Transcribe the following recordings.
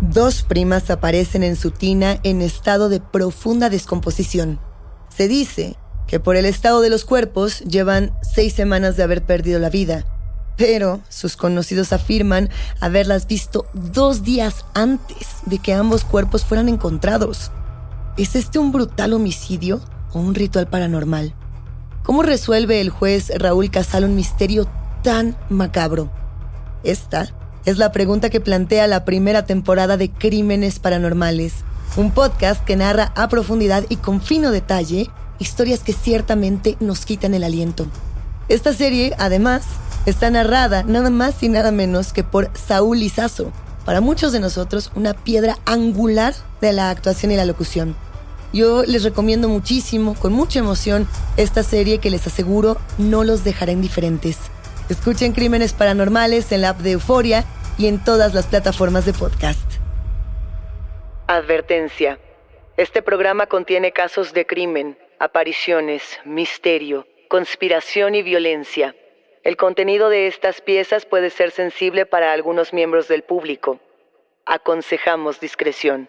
Dos primas aparecen en su tina en estado de profunda descomposición. Se dice que por el estado de los cuerpos llevan seis semanas de haber perdido la vida, pero sus conocidos afirman haberlas visto dos días antes de que ambos cuerpos fueran encontrados. ¿Es este un brutal homicidio o un ritual paranormal? ¿Cómo resuelve el juez Raúl Casal un misterio tan macabro? Esta es la pregunta que plantea la primera temporada de Crímenes Paranormales, un podcast que narra a profundidad y con fino detalle historias que ciertamente nos quitan el aliento. Esta serie, además, está narrada nada más y nada menos que por Saúl Lizazo, para muchos de nosotros una piedra angular de la actuación y la locución. Yo les recomiendo muchísimo, con mucha emoción, esta serie que les aseguro no los dejará indiferentes. Escuchen Crímenes Paranormales en la app de Euforia y en todas las plataformas de podcast. Advertencia. Este programa contiene casos de crimen, apariciones, misterio, conspiración y violencia. El contenido de estas piezas puede ser sensible para algunos miembros del público. Aconsejamos discreción.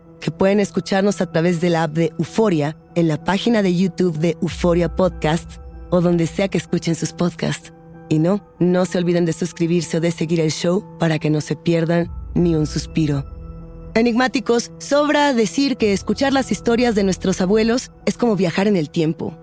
que pueden escucharnos a través de la app de Euforia, en la página de YouTube de Euforia Podcast o donde sea que escuchen sus podcasts. Y no, no se olviden de suscribirse o de seguir el show para que no se pierdan ni un suspiro. Enigmáticos, sobra decir que escuchar las historias de nuestros abuelos es como viajar en el tiempo.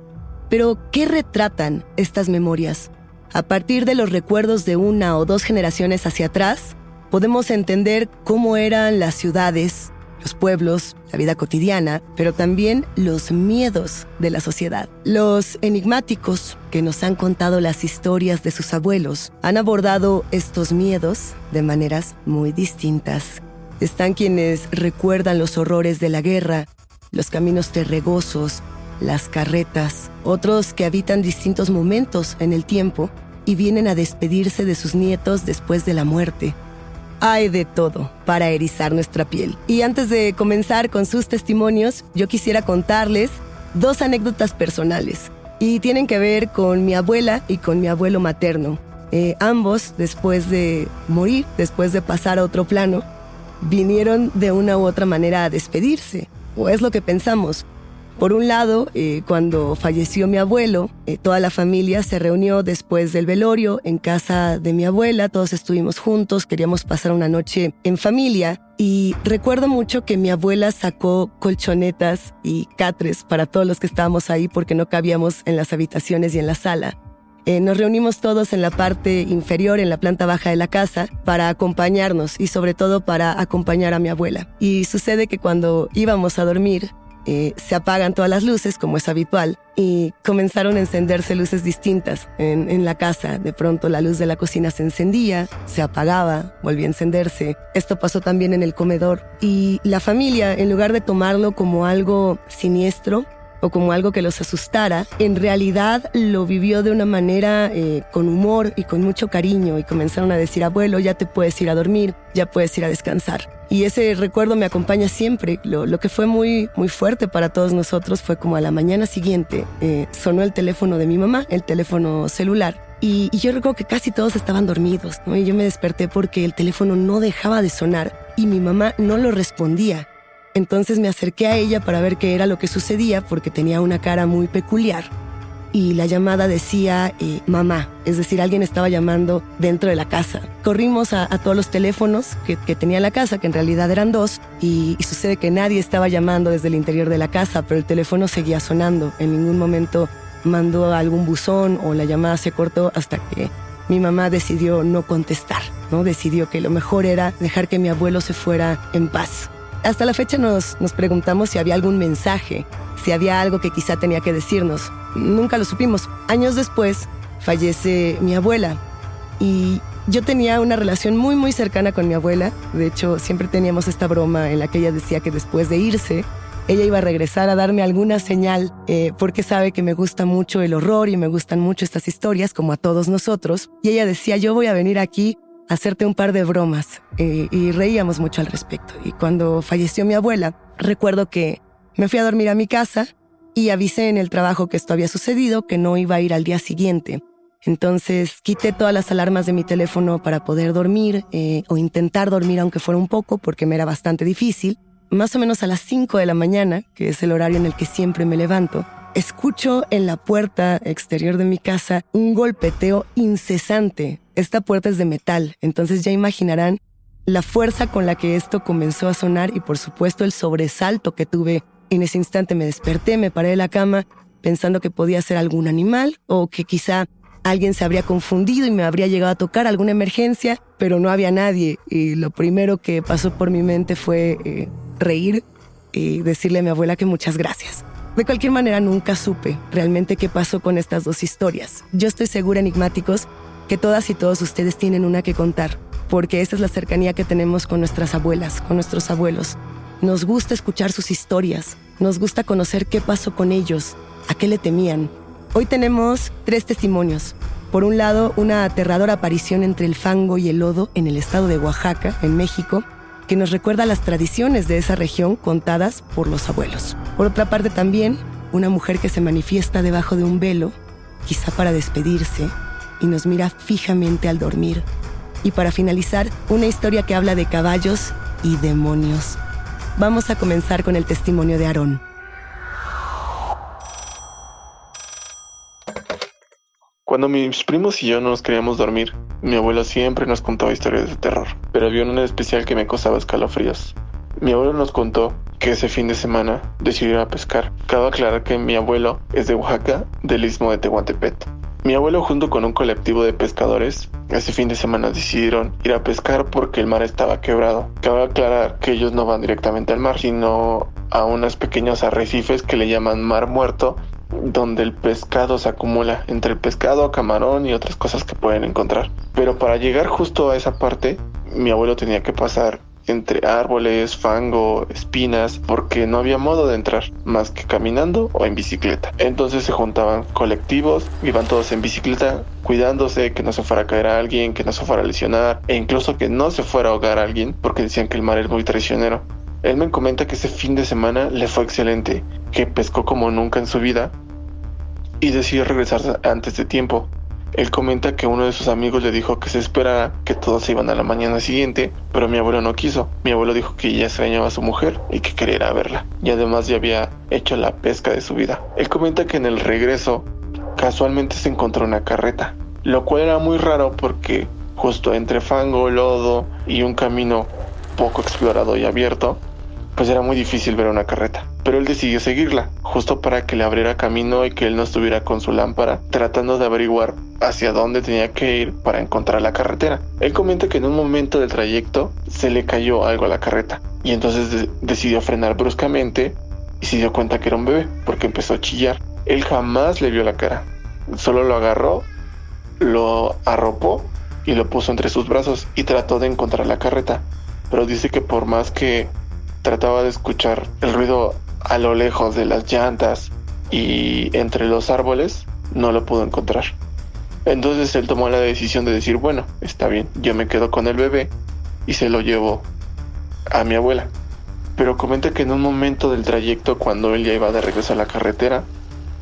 Pero, ¿qué retratan estas memorias? A partir de los recuerdos de una o dos generaciones hacia atrás, podemos entender cómo eran las ciudades, los pueblos, la vida cotidiana, pero también los miedos de la sociedad. Los enigmáticos que nos han contado las historias de sus abuelos han abordado estos miedos de maneras muy distintas. Están quienes recuerdan los horrores de la guerra, los caminos terregosos, las carretas, otros que habitan distintos momentos en el tiempo y vienen a despedirse de sus nietos después de la muerte. Hay de todo para erizar nuestra piel. Y antes de comenzar con sus testimonios, yo quisiera contarles dos anécdotas personales. Y tienen que ver con mi abuela y con mi abuelo materno. Eh, ambos, después de morir, después de pasar a otro plano, vinieron de una u otra manera a despedirse, o es lo que pensamos. Por un lado, eh, cuando falleció mi abuelo, eh, toda la familia se reunió después del velorio en casa de mi abuela, todos estuvimos juntos, queríamos pasar una noche en familia y recuerdo mucho que mi abuela sacó colchonetas y catres para todos los que estábamos ahí porque no cabíamos en las habitaciones y en la sala. Eh, nos reunimos todos en la parte inferior, en la planta baja de la casa, para acompañarnos y sobre todo para acompañar a mi abuela. Y sucede que cuando íbamos a dormir, eh, se apagan todas las luces, como es habitual, y comenzaron a encenderse luces distintas en, en, la casa. De pronto la luz de la cocina se encendía, se apagaba, volvía a encenderse. Esto pasó también en el comedor. Y la familia, en lugar de tomarlo como algo siniestro, o como algo que los asustara, en realidad lo vivió de una manera eh, con humor y con mucho cariño y comenzaron a decir, abuelo, ya te puedes ir a dormir, ya puedes ir a descansar. Y ese recuerdo me acompaña siempre. Lo, lo que fue muy, muy fuerte para todos nosotros fue como a la mañana siguiente eh, sonó el teléfono de mi mamá, el teléfono celular. Y, yo recuerdo que casi todos estaban dormidos. Y yo me desperté porque el teléfono no dejaba de sonar y mi mamá no lo respondía. Entonces me acerqué a ella para ver qué era lo que sucedía porque tenía una cara muy peculiar. Y la llamada decía eh, mamá, es decir, alguien estaba llamando dentro de la casa. Corrimos a, todos los teléfonos que, tenía la casa, que en realidad eran dos, y sucede que nadie estaba llamando desde el interior de la casa, pero el teléfono seguía sonando. En ningún momento mandó algún buzón o la llamada se cortó hasta que mi mamá decidió no contestar, ¿no? Decidió que lo mejor era dejar que mi abuelo se fuera en paz. Hasta la fecha nos, nos preguntamos si había algún mensaje, si había algo que quizá tenía que decirnos. Nunca lo supimos. Años después fallece mi abuela y yo tenía una relación muy muy cercana con mi abuela. De hecho, siempre teníamos esta broma en la que ella decía que después de irse, ella iba a regresar a darme alguna señal eh, porque sabe que me gusta mucho el horror y me gustan mucho estas historias, como a todos nosotros. Y ella decía, yo voy a venir aquí hacerte un par de bromas eh, y reíamos mucho al respecto. Y cuando falleció mi abuela, recuerdo que me fui a dormir a mi casa y avisé en el trabajo que esto había sucedido, que no iba a ir al día siguiente. Entonces quité todas las alarmas de mi teléfono para poder dormir eh, o intentar dormir aunque fuera un poco porque me era bastante difícil. Más o menos a las 5 de la mañana, que es el horario en el que siempre me levanto, escucho en la puerta exterior de mi casa un golpeteo incesante esta puerta es de metal, entonces ya imaginarán la fuerza con la que esto comenzó a sonar y por supuesto el sobresalto que tuve. En ese instante me desperté, me paré de la cama pensando que podía ser algún animal o que quizá alguien se habría confundido y me habría llegado a tocar alguna emergencia, pero no había nadie y lo primero que pasó por mi mente fue eh, reír y decirle a mi abuela que muchas gracias. De cualquier manera, nunca supe realmente qué pasó con estas dos historias. Yo estoy segura, enigmáticos, que todas y todos ustedes tienen una que contar, porque esta es la cercanía que tenemos con nuestras abuelas, con nuestros abuelos. Nos gusta escuchar sus historias, nos gusta conocer qué pasó con ellos, a qué le temían. Hoy tenemos tres testimonios. Por un lado, una aterradora aparición entre el fango y el lodo en el estado de Oaxaca, en México, que nos recuerda las tradiciones de esa región contadas por los abuelos. Por otra parte también, una mujer que se manifiesta debajo de un velo, quizá para despedirse, y nos mira fijamente al dormir. Y para finalizar, una historia que habla de caballos y demonios. Vamos a comenzar con el testimonio de Aarón. Cuando mis primos y yo no nos queríamos dormir, mi abuelo siempre nos contaba historias de terror, pero había una en especial que me causaba escalofríos. Mi abuelo nos contó que ese fin de semana decidió ir a pescar. Cabe aclarar que mi abuelo es de Oaxaca, del istmo de Tehuantepec. Mi abuelo junto con un colectivo de pescadores ese fin de semana decidieron ir a pescar porque el mar estaba quebrado. Cabe aclarar que ellos no van directamente al mar, sino a unos pequeños arrecifes que le llaman mar muerto, donde el pescado se acumula entre el pescado, camarón y otras cosas que pueden encontrar. Pero para llegar justo a esa parte, mi abuelo tenía que pasar entre árboles, fango, espinas, porque no había modo de entrar más que caminando o en bicicleta. Entonces se juntaban colectivos, iban todos en bicicleta, cuidándose que no se fuera a caer a alguien, que no se fuera a lesionar e incluso que no se fuera a ahogar a alguien, porque decían que el mar es muy traicionero. Él me comenta que ese fin de semana le fue excelente, que pescó como nunca en su vida y decidió regresar antes de tiempo. Él comenta que uno de sus amigos le dijo que se esperara, que todos se iban a la mañana siguiente, pero mi abuelo no quiso. Mi abuelo dijo que ya extrañaba a su mujer y que quería verla. Y además ya había hecho la pesca de su vida. Él comenta que en el regreso casualmente se encontró una carreta, lo cual era muy raro porque justo entre fango, lodo y un camino poco explorado y abierto, pues era muy difícil ver una carreta. Pero él decidió seguirla, justo para que le abriera camino y que él no estuviera con su lámpara, tratando de averiguar hacia dónde tenía que ir para encontrar la carretera. Él comenta que en un momento del trayecto se le cayó algo a la carreta y entonces decidió frenar bruscamente y se dio cuenta que era un bebé porque empezó a chillar. Él jamás le vio la cara, solo lo agarró, lo arropó y lo puso entre sus brazos y trató de encontrar la carreta. Pero dice que por más que trataba de escuchar el ruido a lo lejos de las llantas y entre los árboles, no lo pudo encontrar. Entonces él tomó la decisión de decir, bueno, está bien, yo me quedo con el bebé y se lo llevo a mi abuela. Pero comenta que en un momento del trayecto, cuando él ya iba de regreso a la carretera,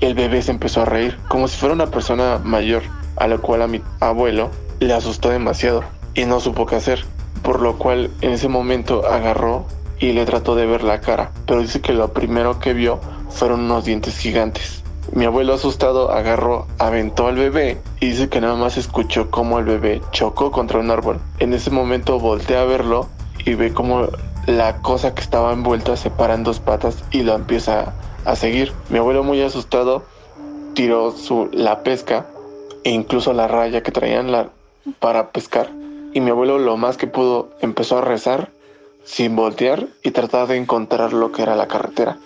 el bebé se empezó a reír, como si fuera una persona mayor, a lo cual a mi abuelo le asustó demasiado y no supo qué hacer, por lo cual en ese momento agarró y le trató de ver la cara, pero dice que lo primero que vio fueron unos dientes gigantes. Mi abuelo asustado agarró, aventó al bebé y dice que nada más escuchó cómo el bebé chocó contra un árbol. En ese momento voltea a verlo y ve como la cosa que estaba envuelta se para en dos patas y lo empieza a seguir. Mi abuelo muy asustado tiró su, la pesca e incluso la raya que traían para pescar. Y mi abuelo lo más que pudo empezó a rezar sin voltear y tratar de encontrar lo que era la carretera.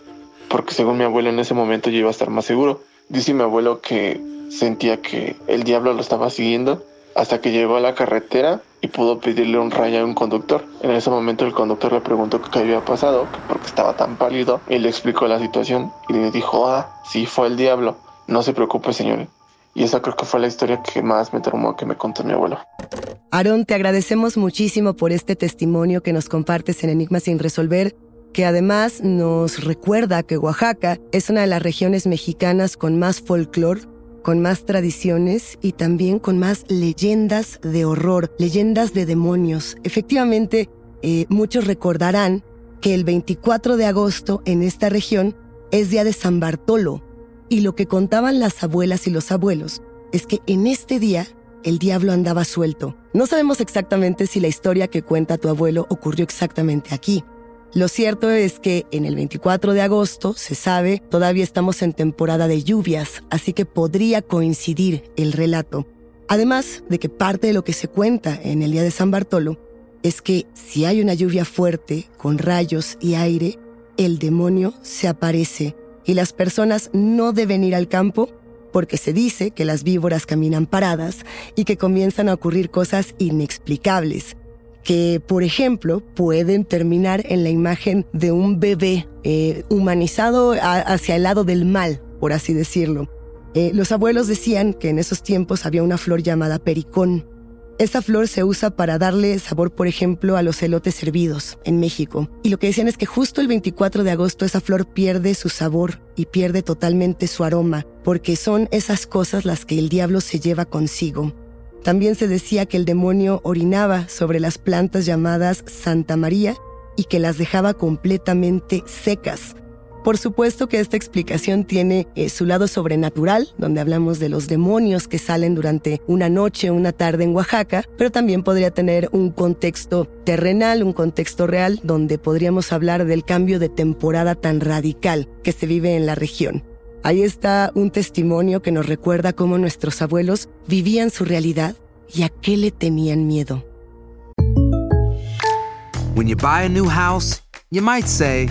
Porque según mi abuelo en ese momento yo iba a estar más seguro. Dice mi abuelo que sentía que el diablo lo estaba siguiendo hasta que llegó a la carretera y pudo pedirle un rayo a un conductor. En ese momento el conductor le preguntó qué había pasado, porque estaba tan pálido, y le explicó la situación y le dijo, ah, sí, fue el diablo, no se preocupe señor. Y esa creo que fue la historia que más me traumó que me contó mi abuelo. Aarón, te agradecemos muchísimo por este testimonio que nos compartes en Enigmas sin resolver, que además nos recuerda que Oaxaca es una de las regiones mexicanas con más folclore, con más tradiciones y también con más leyendas de horror, leyendas de demonios. Efectivamente, eh, muchos recordarán que el 24 de agosto en esta región es día de San Bartolo, y lo que contaban las abuelas y los abuelos es que en este día el diablo andaba suelto. No sabemos exactamente si la historia que cuenta tu abuelo ocurrió exactamente aquí. Lo cierto es que en el 24 de agosto, se sabe, todavía estamos en temporada de lluvias, así que podría coincidir el relato. Además de que parte de lo que se cuenta en el día de San Bartolo es que si hay una lluvia fuerte, con rayos y aire, el demonio se aparece y las personas no deben ir al campo porque se dice que las víboras caminan paradas y que comienzan a ocurrir cosas inexplicables, que por ejemplo pueden terminar en la imagen de un bebé eh, humanizado hacia el lado del mal, por así decirlo. Eh, los abuelos decían que en esos tiempos había una flor llamada pericón, esta flor se usa para darle sabor, por ejemplo, a los elotes hervidos en México. Y lo que decían es que justo el 24 de agosto esa flor pierde su sabor y pierde totalmente su aroma, porque son esas cosas las que el diablo se lleva consigo. También se decía que el demonio orinaba sobre las plantas llamadas Santa María y que las dejaba completamente secas, por supuesto que esta explicación tiene eh, su lado sobrenatural, donde hablamos de los demonios que salen durante una noche una tarde en Oaxaca, pero también podría tener un contexto terrenal, un contexto real, donde podríamos hablar del cambio de temporada tan radical que se vive en la región. Ahí está un testimonio que nos recuerda cómo nuestros abuelos vivían su realidad y a qué le tenían miedo. When you buy a new house, you might say,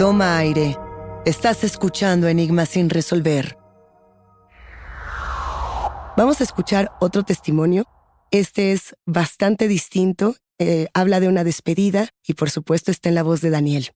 Toma aire. Estás escuchando Enigmas sin resolver. Vamos a escuchar otro testimonio. Este es bastante distinto. Eh, habla de una despedida y por supuesto está en la voz de Daniel.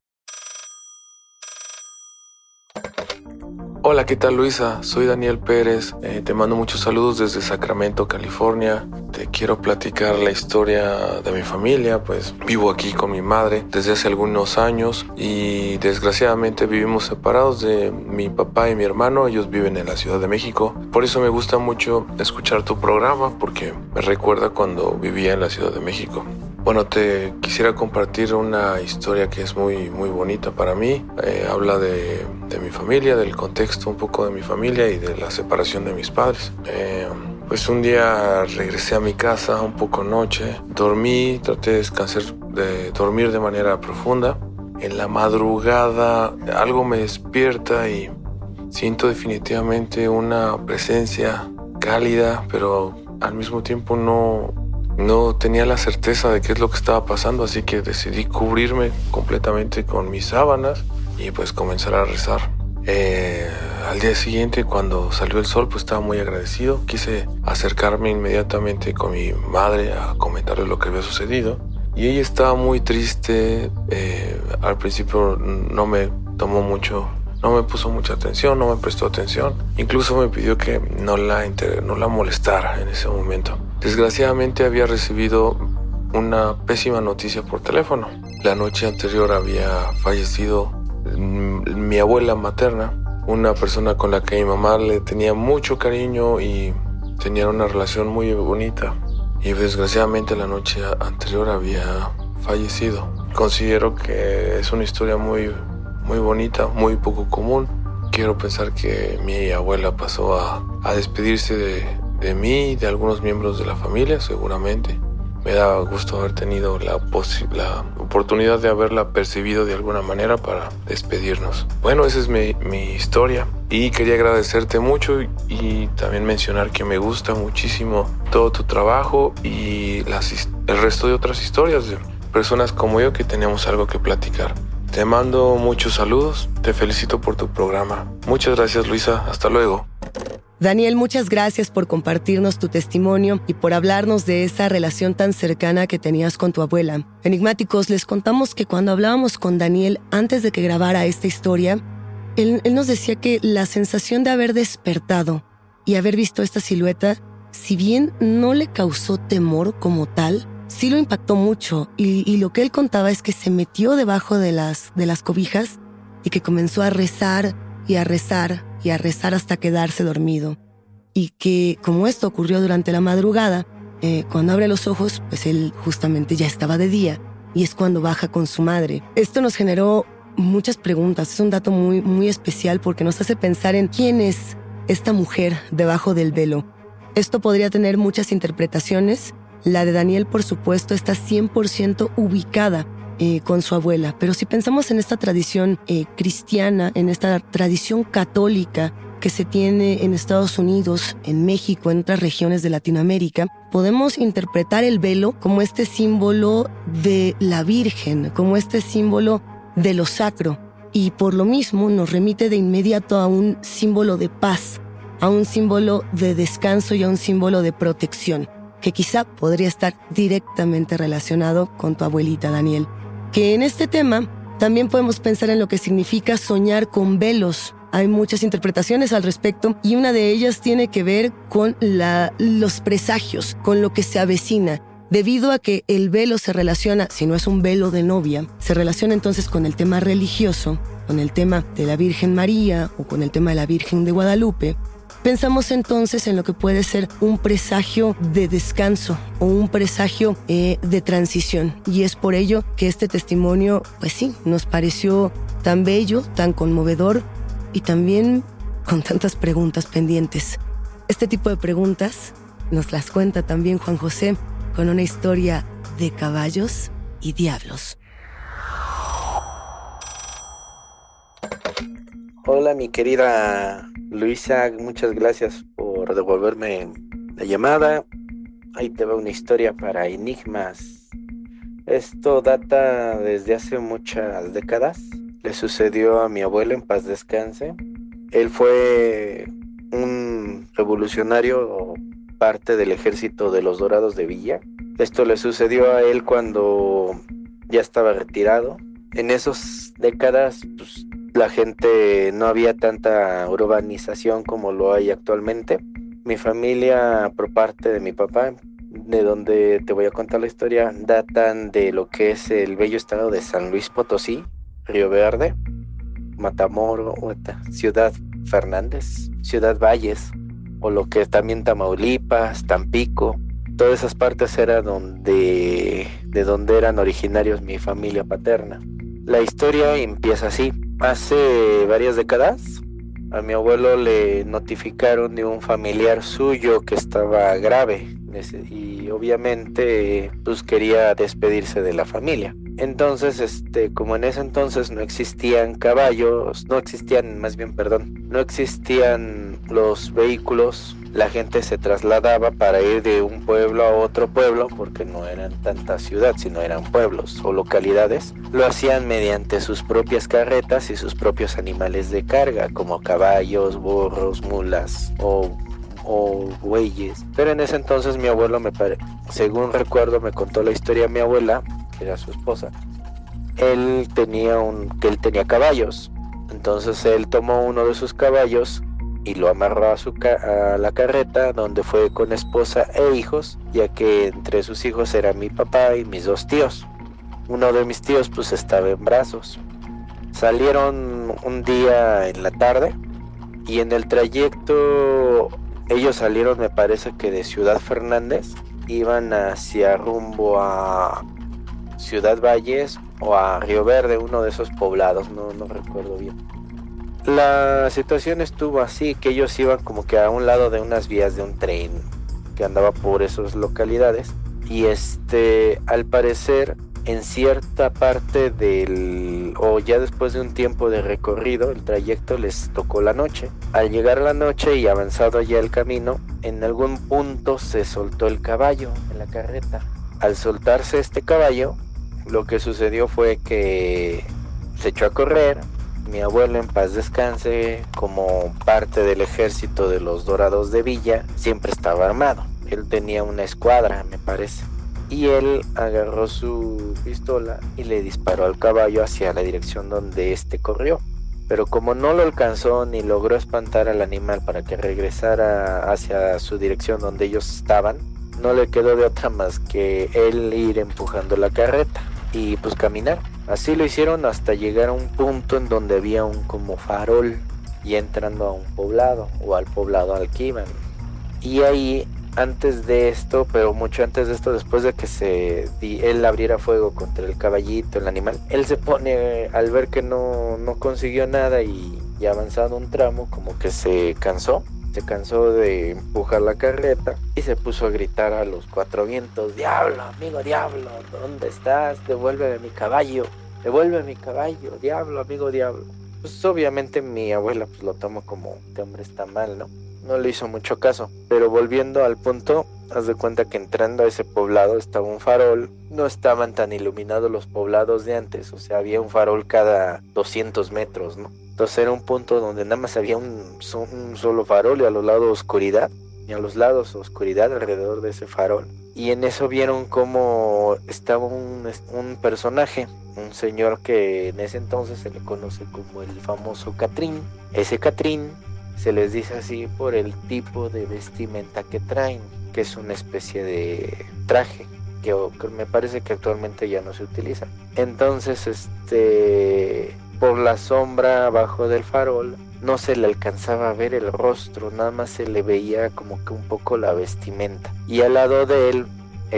Hola, ¿qué tal Luisa? Soy Daniel Pérez. Eh, te mando muchos saludos desde Sacramento, California. Te quiero platicar la historia de mi familia, pues vivo aquí con mi madre desde hace algunos años y desgraciadamente vivimos separados de mi papá y mi hermano. Ellos viven en la Ciudad de México. Por eso me gusta mucho escuchar tu programa porque me recuerda cuando vivía en la Ciudad de México. Bueno, te quisiera compartir una historia que es muy, muy bonita para mí. Eh, habla de, de, mi familia, del contexto un poco de mi familia y de la separación de mis padres. Eh, pues un día regresé a mi casa un poco noche, dormí, traté de descansar, de dormir de manera profunda. En la madrugada algo me despierta y siento definitivamente una presencia cálida, pero al mismo tiempo no, no tenía la certeza de qué es lo que estaba pasando, así que decidí cubrirme completamente con mis sábanas y pues comenzar a rezar. Eh, al día siguiente, cuando salió el sol, pues estaba muy agradecido. Quise acercarme inmediatamente con mi madre a comentarle lo que había sucedido. Y ella estaba muy triste. Eh, al principio no me tomó mucho, no me puso mucha atención, no me prestó atención. Incluso me pidió que no la, no la molestara en ese momento. Desgraciadamente había recibido una pésima noticia por teléfono. La noche anterior había fallecido mi abuela materna, una persona con la que mi mamá le tenía mucho cariño y tenía una relación muy bonita. Y desgraciadamente la noche anterior había fallecido. Considero que es una historia muy, muy bonita, muy poco común. Quiero pensar que mi abuela pasó a, a despedirse de, de mí y de algunos miembros de la familia, seguramente. Me da gusto haber tenido la, la oportunidad de haberla percibido de alguna manera para despedirnos. Bueno, esa es mi, mi historia y quería agradecerte mucho y, también mencionar que me gusta muchísimo todo tu trabajo y las, el resto de otras historias de personas como yo que tenemos algo que platicar. Te mando muchos saludos, te felicito por tu programa. Muchas gracias Luisa, hasta luego. Daniel, muchas gracias por compartirnos tu testimonio y por hablarnos de esa relación tan cercana que tenías con tu abuela. Enigmáticos, les contamos que cuando hablábamos con Daniel antes de que grabara esta historia, él, nos decía que la sensación de haber despertado y haber visto esta silueta, si bien no le causó temor como tal, sí lo impactó mucho y, y, lo que él contaba es que se metió debajo de las, de las cobijas y que comenzó a rezar y a rezar y a rezar hasta quedarse dormido. Y que como esto ocurrió durante la madrugada, eh, cuando abre los ojos, pues él justamente ya estaba de día y es cuando baja con su madre. Esto nos generó muchas preguntas, es un dato muy, muy especial porque nos hace pensar en quién es esta mujer debajo del velo. Esto podría tener muchas interpretaciones. La de Daniel, por supuesto, está 100% ubicada eh, con su abuela. Pero si pensamos en esta tradición eh, cristiana, en esta tradición católica que se tiene en Estados Unidos, en México, en otras regiones de Latinoamérica, podemos interpretar el velo como este símbolo de la Virgen, como este símbolo de lo sacro. y por lo mismo nos remite de inmediato a un símbolo de paz, a un símbolo de descanso y a un símbolo de protección, que quizá podría estar directamente relacionado con tu abuelita Daniel. Que en este tema también podemos pensar en lo que significa soñar con velos. Hay muchas interpretaciones al respecto y una de ellas tiene que ver con los presagios, con lo que se avecina. Debido a que el velo se relaciona, si no es un velo de novia, se relaciona entonces con el tema religioso, con el tema de la Virgen María o con el tema de la Virgen de Guadalupe, Pensamos entonces en lo que puede ser un presagio de descanso o un presagio eh, de transición. Y es por ello que este testimonio, pues sí, nos pareció tan bello, tan conmovedor y también con tantas preguntas pendientes. Este tipo de preguntas nos las cuenta también Juan José con una historia de caballos y diablos. Hola mi querida Luisa, muchas gracias por devolverme la llamada. Ahí te va una historia para enigmas. Esto data desde hace muchas décadas. Le sucedió a mi abuelo en paz descanse. Él fue un revolucionario parte del ejército de los Dorados de Villa. Esto le sucedió a él cuando ya estaba retirado. En esas décadas, pues, la gente no había tanta urbanización como lo hay actualmente. Mi familia, por parte de mi papá, de donde te voy a contar la historia, datan de lo que es el bello estado de San Luis Potosí, Río Verde, Matamoros, Ciudad Fernández, Ciudad Valles, o lo que es también Tamaulipas, Tampico. Todas esas partes donde, de donde eran originarios mi familia paterna. La historia empieza así. Hace varias décadas a mi abuelo le notificaron de un familiar suyo que estaba grave y obviamente pues quería despedirse de la familia. Entonces, este, como en ese entonces no existían caballos, no existían, más bien, perdón, no existían los vehículos la gente se trasladaba para ir de un pueblo a otro pueblo, porque no eran tantas ciudades, sino eran pueblos o localidades. Lo hacían mediante sus propias carretas y sus propios animales de carga, como caballos, burros, mulas o o bueyes. Pero en ese entonces mi abuelo me pare... según recuerdo me contó la historia de mi abuela, que era su esposa. Él tenía un que él tenía caballos. Entonces él tomó uno de sus caballos y lo amarró a, su a la carreta donde fue con esposa e hijos, ya que entre sus hijos era mi papá y mis dos tíos. Uno de mis tíos pues estaba en brazos. Salieron un día en la tarde y en el trayecto ellos salieron me parece que de Ciudad Fernández, iban hacia rumbo a Ciudad Valles o a Río Verde, uno de esos poblados, no, no recuerdo bien. La situación estuvo así, que ellos iban como que a un lado de unas vías de un tren que andaba por esas localidades y este al parecer en cierta parte del o ya después de un tiempo de recorrido el trayecto les tocó la noche. Al llegar la noche y avanzado ya el camino, en algún punto se soltó el caballo en la carreta. Al soltarse este caballo, lo que sucedió fue que se echó a correr, mi abuelo en paz descanse, como parte del ejército de los Dorados de Villa, siempre estaba armado. Él tenía una escuadra, me parece. Y él agarró su pistola y le disparó al caballo hacia la dirección donde éste corrió. Pero como no lo alcanzó ni logró espantar al animal para que regresara hacia su dirección donde ellos estaban, no le quedó de otra más que él ir empujando la carreta y pues caminar. Así lo hicieron hasta llegar a un punto en donde había un como farol y entrando a un poblado o al poblado al. Y ahí antes de esto, pero mucho antes de esto, después de que se él abriera fuego contra el caballito, el animal, él se pone al ver que no, no consiguió nada y ya avanzado un tramo, como que se cansó se cansó de empujar la carreta y se puso a gritar a los cuatro vientos, Diablo, amigo diablo, ¿dónde estás? Devuélveme mi caballo, devuélveme mi caballo, diablo, amigo diablo. Pues obviamente mi abuela pues lo tomó como, este hombre está mal, ¿no? no le hizo mucho caso. Pero volviendo al punto, haz de cuenta que entrando a ese poblado estaba un farol. No estaban tan iluminados los poblados de antes, o sea, había un farol cada 200 metros, ¿no? Entonces era un punto donde nada más había un, un solo farol y a los lados oscuridad. Y a los lados oscuridad alrededor de ese farol. Y en eso vieron cómo estaba un, un personaje, un señor que en ese entonces se le conoce como el famoso Catrín. Ese Catrín se les dice así por el tipo de vestimenta que traen, que es una especie de traje que, me parece que actualmente ya no se utiliza. Entonces, este, por la sombra abajo del farol, no se le alcanzaba a ver el rostro, nada más se le veía como que un poco la vestimenta. Y al lado de él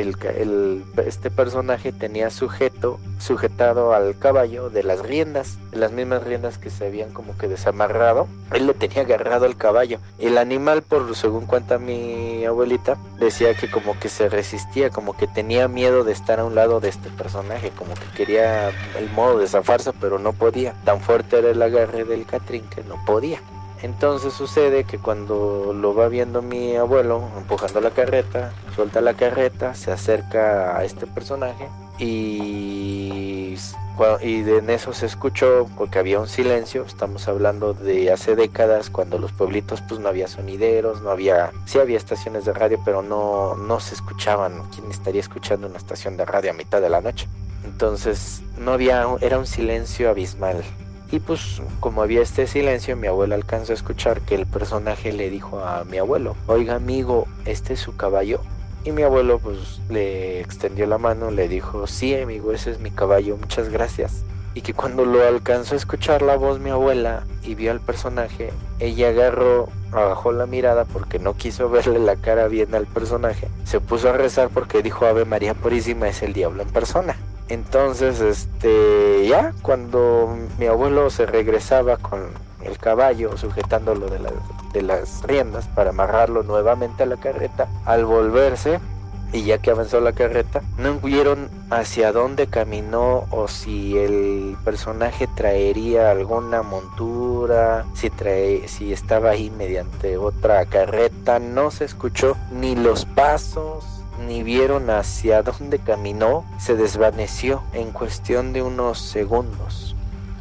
el, este personaje tenía sujeto, sujetado al caballo de las riendas, las mismas riendas que se habían como que desamarrado. Él le tenía agarrado al caballo. El animal, por según cuenta mi abuelita, decía que como que se resistía, como que tenía miedo de estar a un lado de este personaje, como que quería el modo de zafarse, pero no podía. Tan fuerte era el agarre del Catrín que no podía. Entonces sucede que cuando lo va viendo mi abuelo empujando la carreta, suelta la carreta, se acerca a este personaje y, y en eso se escuchó porque había un silencio, estamos hablando de hace décadas cuando los pueblitos pues no había sonideros, no había, sí había estaciones de radio pero no, no se escuchaban, ¿quién estaría escuchando una estación de radio a mitad de la noche? Entonces no había, era un silencio abismal y pues como había este silencio, mi abuelo alcanzó a escuchar que el personaje le dijo a mi abuelo, oiga amigo, ¿este es su caballo? Y mi abuelo pues le extendió la mano, le dijo, sí amigo, ese es mi caballo, muchas gracias. Y que cuando lo alcanzó a escuchar la voz mi abuela y vio al personaje, ella agarró, bajó la mirada porque no quiso verle la cara bien al personaje, se puso a rezar porque dijo Ave María Purísima es el diablo en persona. Entonces, este, ya cuando mi abuelo se regresaba con el caballo sujetándolo de, de las riendas para amarrarlo nuevamente a la carreta, al volverse, y ya que avanzó la carreta, no vieron hacia dónde caminó o si el personaje traería alguna montura, si, trae, si estaba ahí mediante otra carreta, no se escuchó ni los pasos ni vieron hacia dónde caminó, se desvaneció en cuestión de unos segundos.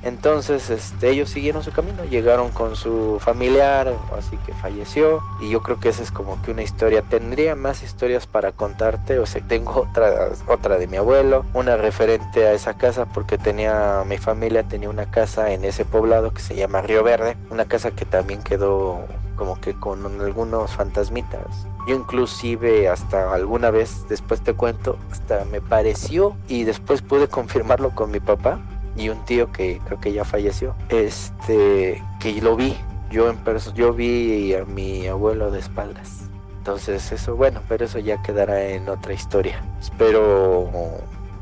Entonces este, ellos siguieron su camino, llegaron con su familiar, así que falleció. Y yo creo que esa es como que una historia. Tendría más historias para contarte, o sea, tengo otra, otra de mi abuelo, una referente a esa casa, porque tenía, mi familia tenía una casa en ese poblado que se llama Río Verde, una casa que también quedó como que con algunos fantasmitas. Yo inclusive hasta alguna vez, después te cuento, hasta me pareció y después pude confirmarlo con mi papá y un tío que creo que ya falleció, este, que lo vi, yo en yo vi a mi abuelo de espaldas. Entonces eso, bueno, pero eso ya quedará en otra historia. Espero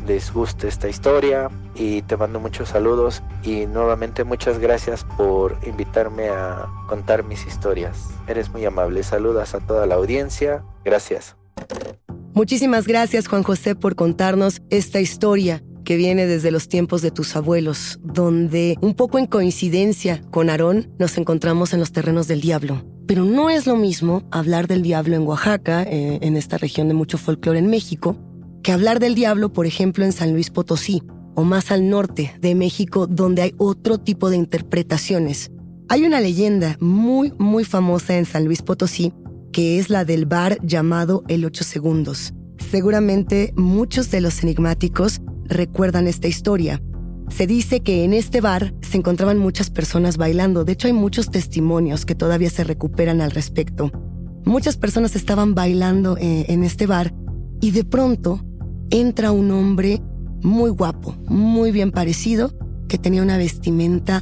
les guste esta historia y te mando muchos saludos y nuevamente muchas gracias por invitarme a contar mis historias. Eres muy amable. Saludas a toda la audiencia. Gracias. Muchísimas gracias Juan José por contarnos esta historia que viene desde los tiempos de tus abuelos, donde un poco en coincidencia con Aarón nos encontramos en los terrenos del diablo. Pero no es lo mismo hablar del diablo en Oaxaca, eh, en esta región de mucho folclore en México, que hablar del diablo, por ejemplo, en San Luis Potosí, o más al norte de México, donde hay otro tipo de interpretaciones. Hay una leyenda muy, muy famosa en San Luis Potosí, que es la del bar llamado El Ocho Segundos. Seguramente muchos de los enigmáticos recuerdan esta historia. Se dice que en este bar se encontraban muchas personas bailando, de hecho hay muchos testimonios que todavía se recuperan al respecto. Muchas personas estaban bailando eh, en este bar y de pronto entra un hombre muy guapo, muy bien parecido, que tenía una vestimenta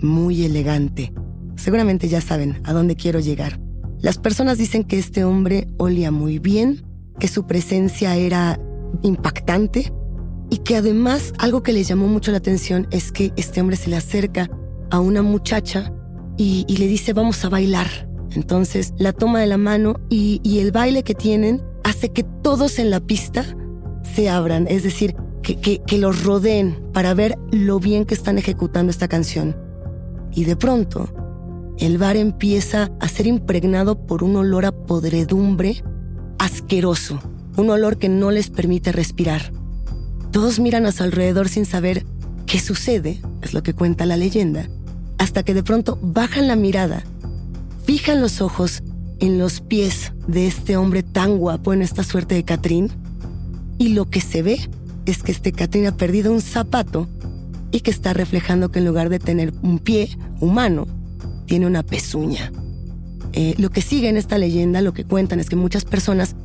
muy elegante. Seguramente ya saben a dónde quiero llegar. Las personas dicen que este hombre olía muy bien, que su presencia era impactante y que además algo que le llamó mucho la atención es que este hombre se le acerca a una muchacha y, le dice vamos a bailar. Entonces la toma de la mano y, el baile que tienen hace que todos en la pista se abran, es decir, que, los rodeen para ver lo bien que están ejecutando esta canción. Y de pronto, el bar empieza a ser impregnado por un olor a podredumbre asqueroso, un olor que no les permite respirar. Todos miran a su alrededor sin saber qué sucede, es lo que cuenta la leyenda, hasta que de pronto bajan la mirada, fijan los ojos en los pies de este hombre tan guapo en esta suerte de Catrín, y lo que se ve es que este Catrín ha perdido un zapato y que está reflejando que en lugar de tener un pie humano, tiene una pezuña. Eh, lo que sigue en esta leyenda, lo que cuentan es que muchas personas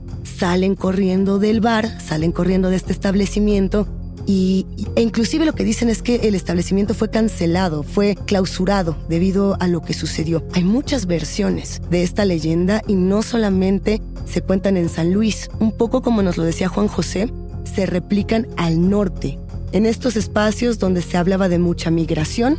salen corriendo del bar, salen corriendo de este establecimiento y, e inclusive lo que dicen es que el establecimiento fue cancelado, fue clausurado debido a lo que sucedió. Hay muchas versiones de esta leyenda y no solamente se cuentan en San Luis, un poco como nos lo decía Juan José, se replican al norte, en estos espacios donde se hablaba de mucha migración,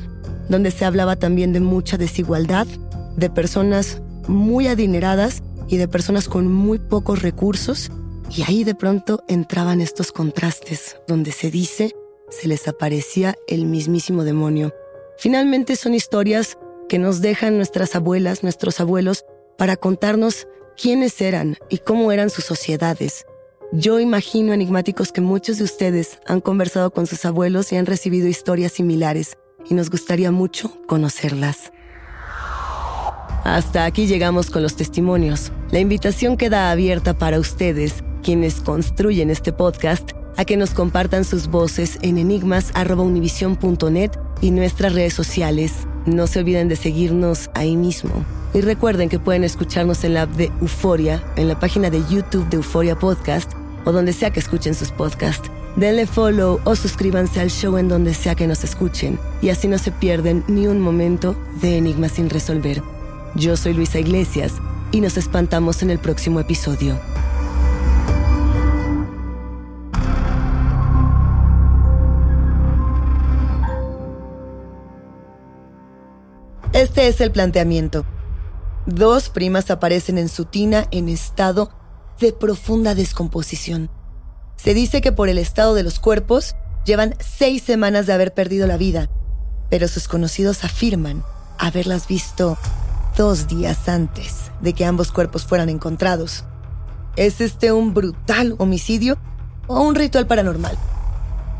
donde se hablaba también de mucha desigualdad, de personas muy adineradas y de personas con muy pocos recursos, y ahí de pronto entraban estos contrastes, donde se dice se les aparecía el mismísimo demonio. Finalmente son historias que nos dejan nuestras abuelas, nuestros abuelos, para contarnos quiénes eran y cómo eran sus sociedades. Yo imagino enigmáticos que muchos de ustedes han conversado con sus abuelos y han recibido historias similares, y nos gustaría mucho conocerlas. Hasta aquí llegamos con los testimonios. La invitación queda abierta para ustedes, quienes construyen este podcast, a que nos compartan sus voces en enigmas.univision.net y nuestras redes sociales. No se olviden de seguirnos ahí mismo. Y recuerden que pueden escucharnos en la app de Euforia, en la página de YouTube de Euforia Podcast o donde sea que escuchen sus podcasts. Denle follow o suscríbanse al show en donde sea que nos escuchen y así no se pierden ni un momento de Enigmas sin resolver. Yo soy Luisa Iglesias y nos espantamos en el próximo episodio. Este es el planteamiento. Dos primas aparecen en su tina en estado de profunda descomposición. Se dice que por el estado de los cuerpos llevan seis semanas de haber perdido la vida, pero sus conocidos afirman haberlas visto dos días antes de que ambos cuerpos fueran encontrados. ¿Es este un brutal homicidio o un ritual paranormal?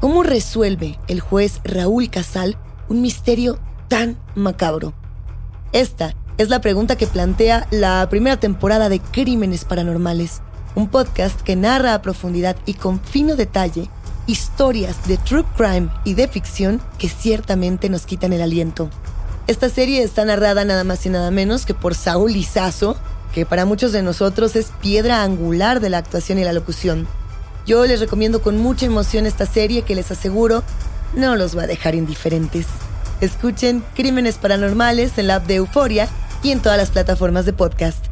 ¿Cómo resuelve el juez Raúl Casal un misterio tan macabro? Esta es la pregunta que plantea la primera temporada de Crímenes Paranormales, un podcast que narra a profundidad y con fino detalle historias de true crime y de ficción que ciertamente nos quitan el aliento. Esta serie está narrada nada más y nada menos que por Saúl Lizazo, que para muchos de nosotros es piedra angular de la actuación y la locución. Yo les recomiendo con mucha emoción esta serie que les aseguro no los va a dejar indiferentes. Escuchen Crímenes Paranormales en la app de Euforia y en todas las plataformas de podcast.